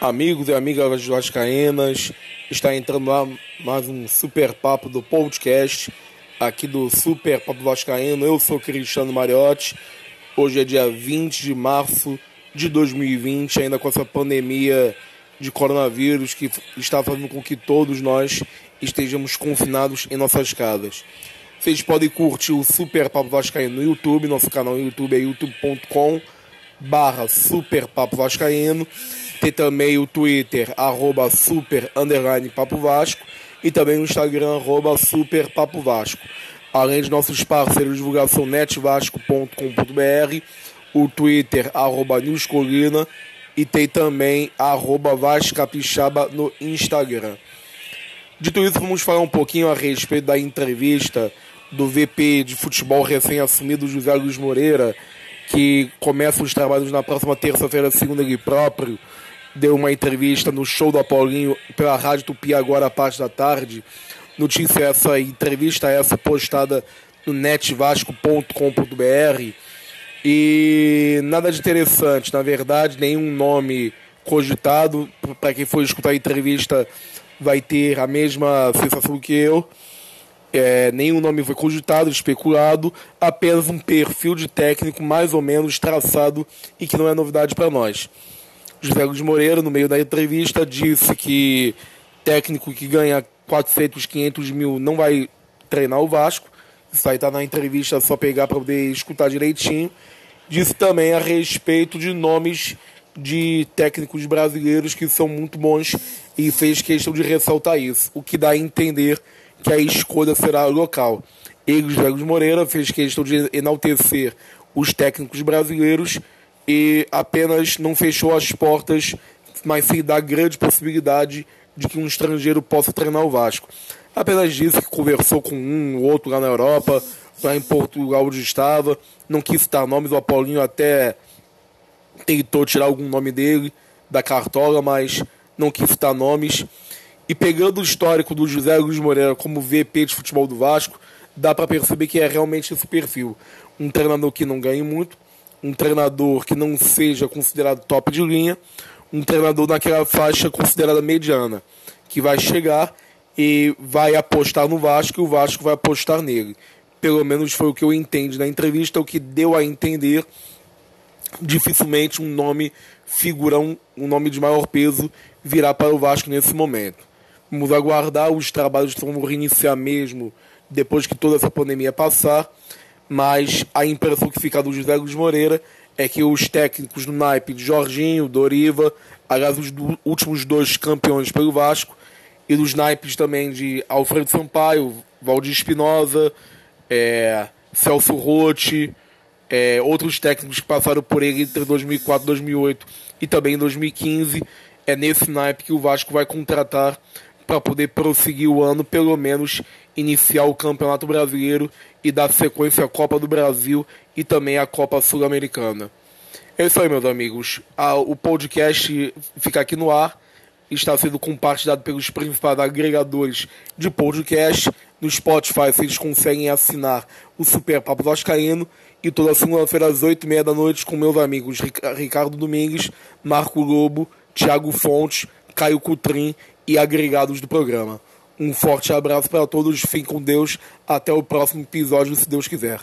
Amigos e amigas vascaínas, está entrando lá mais um super papo do podcast aqui do Super Papo Vascaíno. Eu sou Cristiano Mariotti. Hoje é dia 20 de março de 2020, ainda com essa pandemia de coronavírus que está fazendo com que todos nós estejamos confinados em nossas casas. Vocês podem curtir o Super Papo Vascaíno no YouTube, nosso canal no YouTube é youtube.com barra Super Papo Vascaíno. Tem também o Twitter, arroba Super Underline Papo Vasco. E também o Instagram, arroba Super Papo Vasco. Além de nossos parceiros de divulgação netvasco.com.br, o Twitter, arroba Newscolina. E tem também arroba Vascapixaba no Instagram. Dito isso, vamos falar um pouquinho a respeito da entrevista do VP de futebol recém-assumido José Luiz Moreira, que começa os trabalhos na próxima terça-feira, segunda ele próprio, deu uma entrevista no show do Apolinho pela Rádio Tupi agora à parte da tarde. Notícia essa, entrevista essa postada no netvasco.com.br e nada de interessante, na verdade, nenhum nome cogitado. Para quem for escutar a entrevista, vai ter a mesma sensação que eu. É, nenhum nome foi cogitado, especulado, apenas um perfil de técnico mais ou menos traçado e que não é novidade para nós. José Luiz Moreira, no meio da entrevista, disse que técnico que ganha 400, 500 mil não vai treinar o Vasco. Isso aí está na entrevista, é só pegar para poder escutar direitinho. Disse também a respeito de nomes de técnicos brasileiros que são muito bons e fez questão de ressaltar isso, o que dá a entender que a escolha será local. Ele, Luiz Moreira, fez questão de enaltecer os técnicos brasileiros e apenas não fechou as portas, mas sim dá grande possibilidade de que um estrangeiro possa treinar o Vasco. Apenas disse que conversou com um ou outro lá na Europa, lá em Portugal onde estava, não quis citar nomes, o Apolinho até tentou tirar algum nome dele da cartola, mas não quis citar nomes. E pegando o histórico do José Luiz Moreira como VP de futebol do Vasco, dá para perceber que é realmente esse perfil. Um treinador que não ganhe muito, um treinador que não seja considerado top de linha, um treinador naquela faixa considerada mediana, que vai chegar e vai apostar no Vasco e o Vasco vai apostar nele. Pelo menos foi o que eu entendi na entrevista, o que deu a entender dificilmente um nome figurão, um nome de maior peso virá para o Vasco nesse momento. Vamos aguardar, os trabalhos vão reiniciar mesmo depois que toda essa pandemia passar, mas a impressão que fica do José Luiz Moreira é que os técnicos do naipe de Jorginho, Doriva, aliás, os do, últimos dois campeões pelo Vasco, e dos naipes também de Alfredo Sampaio, Valdir Espinosa, é, Celso Rotti, é, outros técnicos que passaram por ele entre 2004 e 2008 e também em 2015, é nesse naipe que o Vasco vai contratar para poder prosseguir o ano, pelo menos iniciar o Campeonato Brasileiro e dar sequência à Copa do Brasil e também à Copa Sul-Americana. É isso aí, meus amigos. O podcast fica aqui no ar. Está sendo compartilhado pelos principais agregadores de podcast. No Spotify, vocês conseguem assinar o Super Papo Vascaíno. E toda segunda-feira, às 8h30 da noite, com meus amigos Ricardo Domingues, Marco Lobo, Thiago Fontes, Caio Cutrim e agregados do programa. Um forte abraço para todos, fiquem com Deus, até o próximo episódio, se Deus quiser.